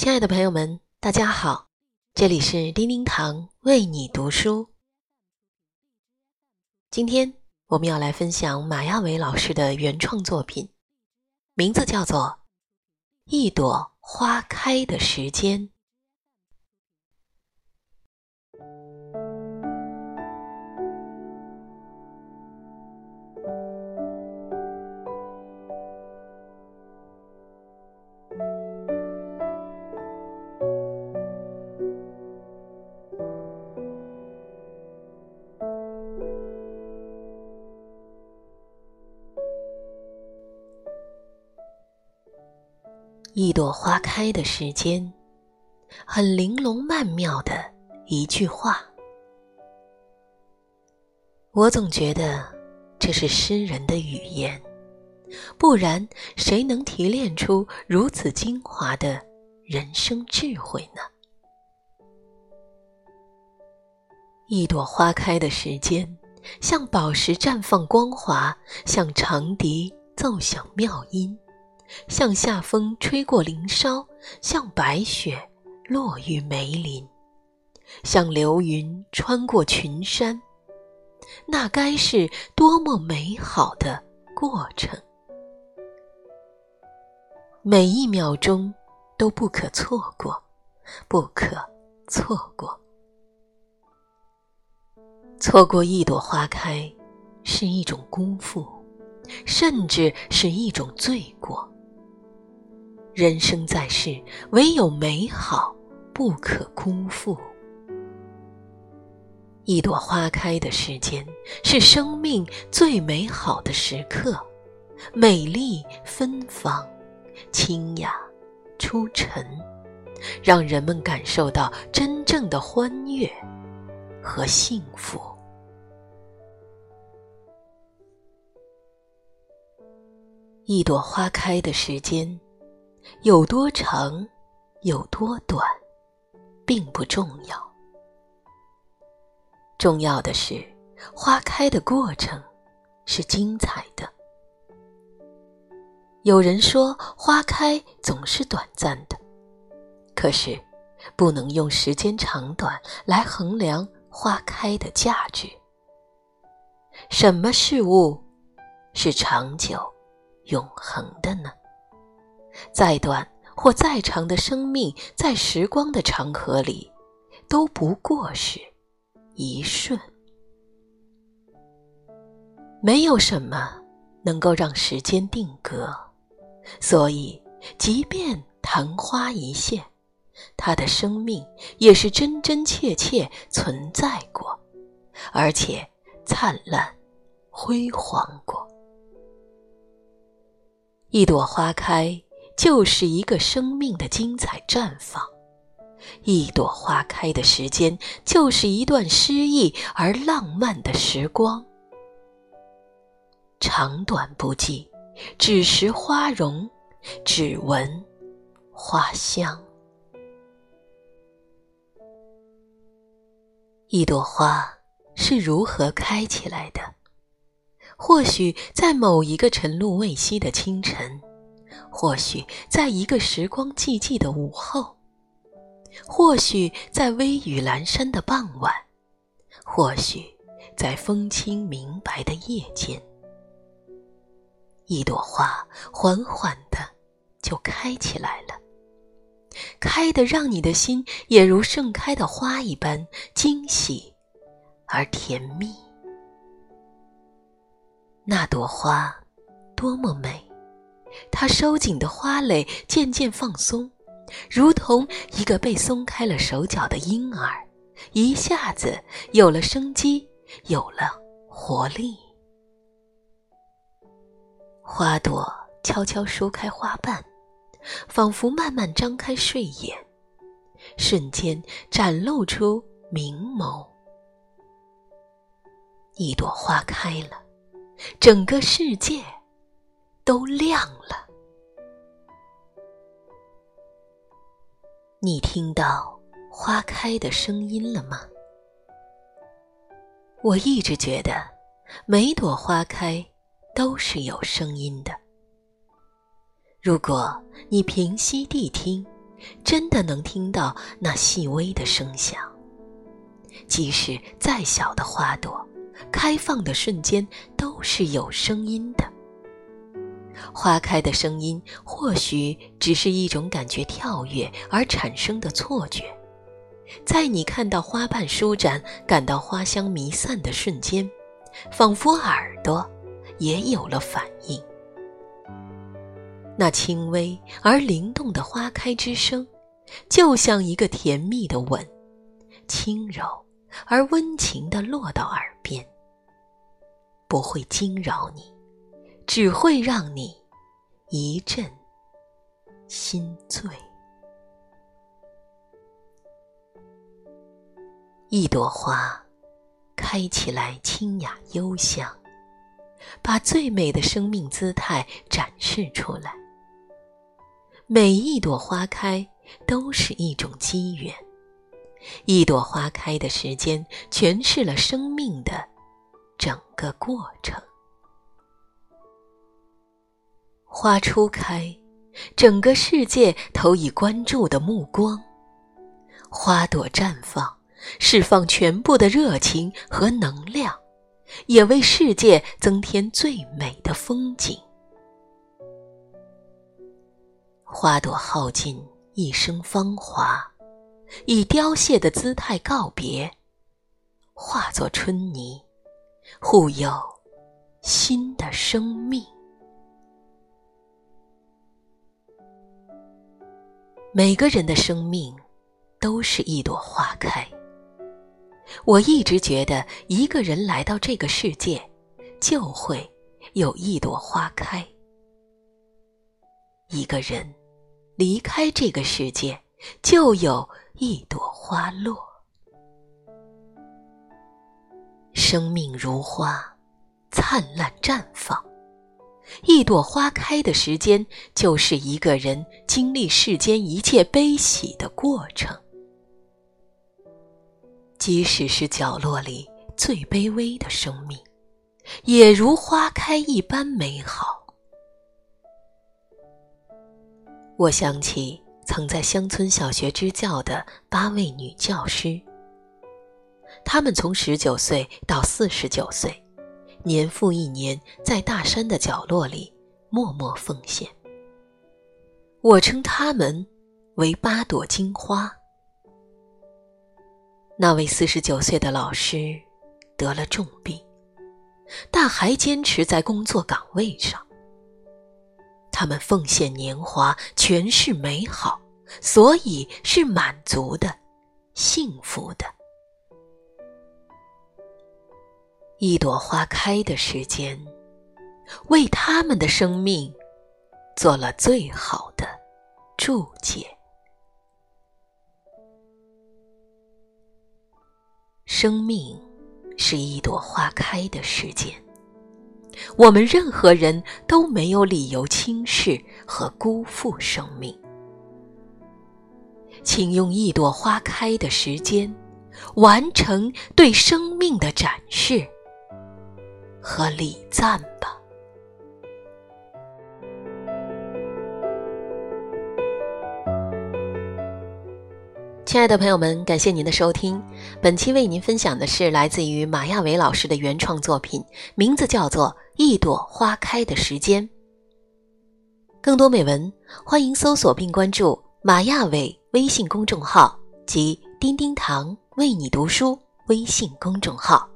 亲爱的朋友们，大家好，这里是叮叮堂为你读书。今天我们要来分享马亚伟老师的原创作品，名字叫做《一朵花开的时间》。一朵花开的时间，很玲珑曼妙的一句话。我总觉得这是诗人的语言，不然谁能提炼出如此精华的人生智慧呢？一朵花开的时间，像宝石绽放光华，像长笛奏响妙音。像夏风吹过林梢，像白雪落于梅林，像流云穿过群山，那该是多么美好的过程！每一秒钟都不可错过，不可错过。错过一朵花开，是一种辜负，甚至是一种罪过。人生在世，唯有美好不可辜负。一朵花开的时间，是生命最美好的时刻，美丽芬芳，清雅出尘，让人们感受到真正的欢悦和幸福。一朵花开的时间。有多长，有多短，并不重要。重要的是，花开的过程是精彩的。有人说，花开总是短暂的，可是，不能用时间长短来衡量花开的价值。什么事物是长久、永恒的呢？再短或再长的生命，在时光的长河里，都不过是一瞬。没有什么能够让时间定格，所以，即便昙花一现，它的生命也是真真切切存在过，而且灿烂辉煌过。一朵花开。就是一个生命的精彩绽放，一朵花开的时间，就是一段诗意而浪漫的时光。长短不计，只识花容，只闻花香。一朵花是如何开起来的？或许在某一个晨露未晞的清晨。或许在一个时光寂寂的午后，或许在微雨阑珊的傍晚，或许在风清明白的夜间，一朵花缓缓的就开起来了，开得让你的心也如盛开的花一般惊喜而甜蜜。那朵花多么美！它收紧的花蕾渐渐放松，如同一个被松开了手脚的婴儿，一下子有了生机，有了活力。花朵悄悄舒开花瓣，仿佛慢慢张开睡眼，瞬间展露出明眸。一朵花开了，整个世界。都亮了。你听到花开的声音了吗？我一直觉得，每朵花开都是有声音的。如果你平息谛听，真的能听到那细微的声响。即使再小的花朵，开放的瞬间都是有声音的。花开的声音或许只是一种感觉跳跃而产生的错觉，在你看到花瓣舒展、感到花香弥散的瞬间，仿佛耳朵也有了反应。那轻微而灵动的花开之声，就像一个甜蜜的吻，轻柔而温情地落到耳边，不会惊扰你，只会让你一阵心醉。一朵花开起来清雅幽香，把最美的生命姿态展示出来。每一朵花开都是一种机缘，一朵花开的时间诠释了生命的整个过程。花初开，整个世界投以关注的目光；花朵绽放，释放全部的热情和能量，也为世界增添最美的风景。花朵耗尽一生芳华，以凋谢的姿态告别，化作春泥，护佑新的生命。每个人的生命都是一朵花开。我一直觉得，一个人来到这个世界，就会有一朵花开；一个人。离开这个世界，就有一朵花落。生命如花，灿烂绽放。一朵花开的时间，就是一个人经历世间一切悲喜的过程。即使是角落里最卑微的生命，也如花开一般美好。我想起曾在乡村小学支教的八位女教师，她们从十九岁到四十九岁，年复一年在大山的角落里默默奉献。我称他们为八朵金花。那位四十九岁的老师得了重病，但还坚持在工作岗位上。他们奉献年华，全是美好，所以是满足的、幸福的。一朵花开的时间，为他们的生命做了最好的注解。生命是一朵花开的时间。我们任何人都没有理由轻视和辜负生命，请用一朵花开的时间，完成对生命的展示和礼赞吧。亲爱的朋友们，感谢您的收听。本期为您分享的是来自于马亚伟老师的原创作品，名字叫做《一朵花开的时间》。更多美文，欢迎搜索并关注马亚伟微信公众号及叮叮堂为你读书微信公众号。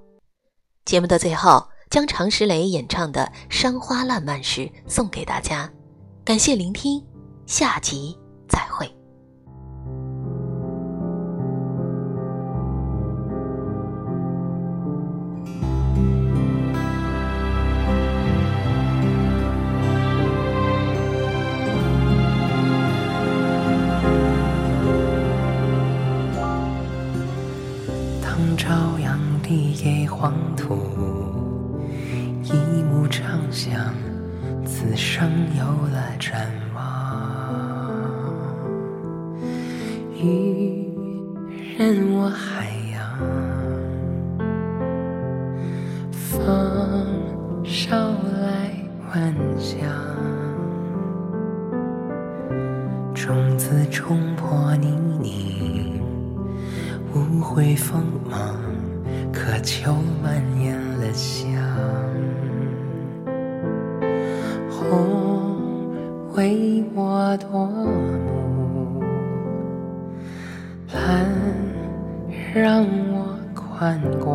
节目的最后，将常石磊演唱的《山花烂漫时》送给大家。感谢聆听，下集再会。渔人我海洋，风捎来晚香。种子冲破泥泞，无悔锋芒，渴求蔓延了香。红为我夺目，蓝让我宽广。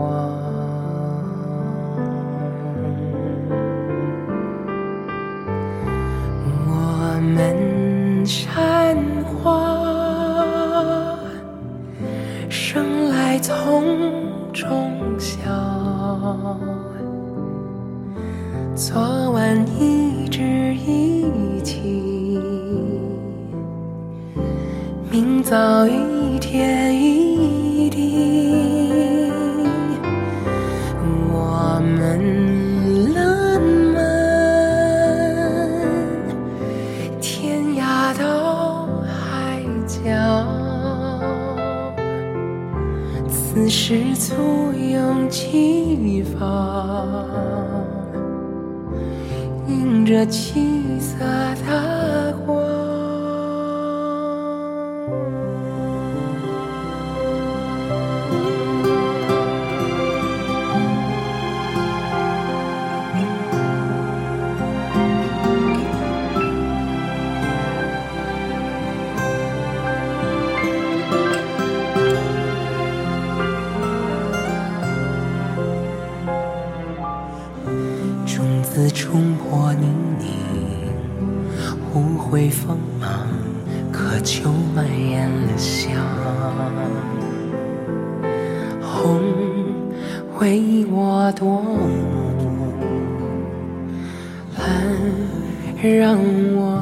我们山花生来丛中笑，昨晚一直一起，早一天一地，我们浪漫，天涯到海角，此时簇拥齐发，迎着七色的光。冲破泥泞，无悔锋芒，渴求蔓延了香。红为我夺目，蓝让我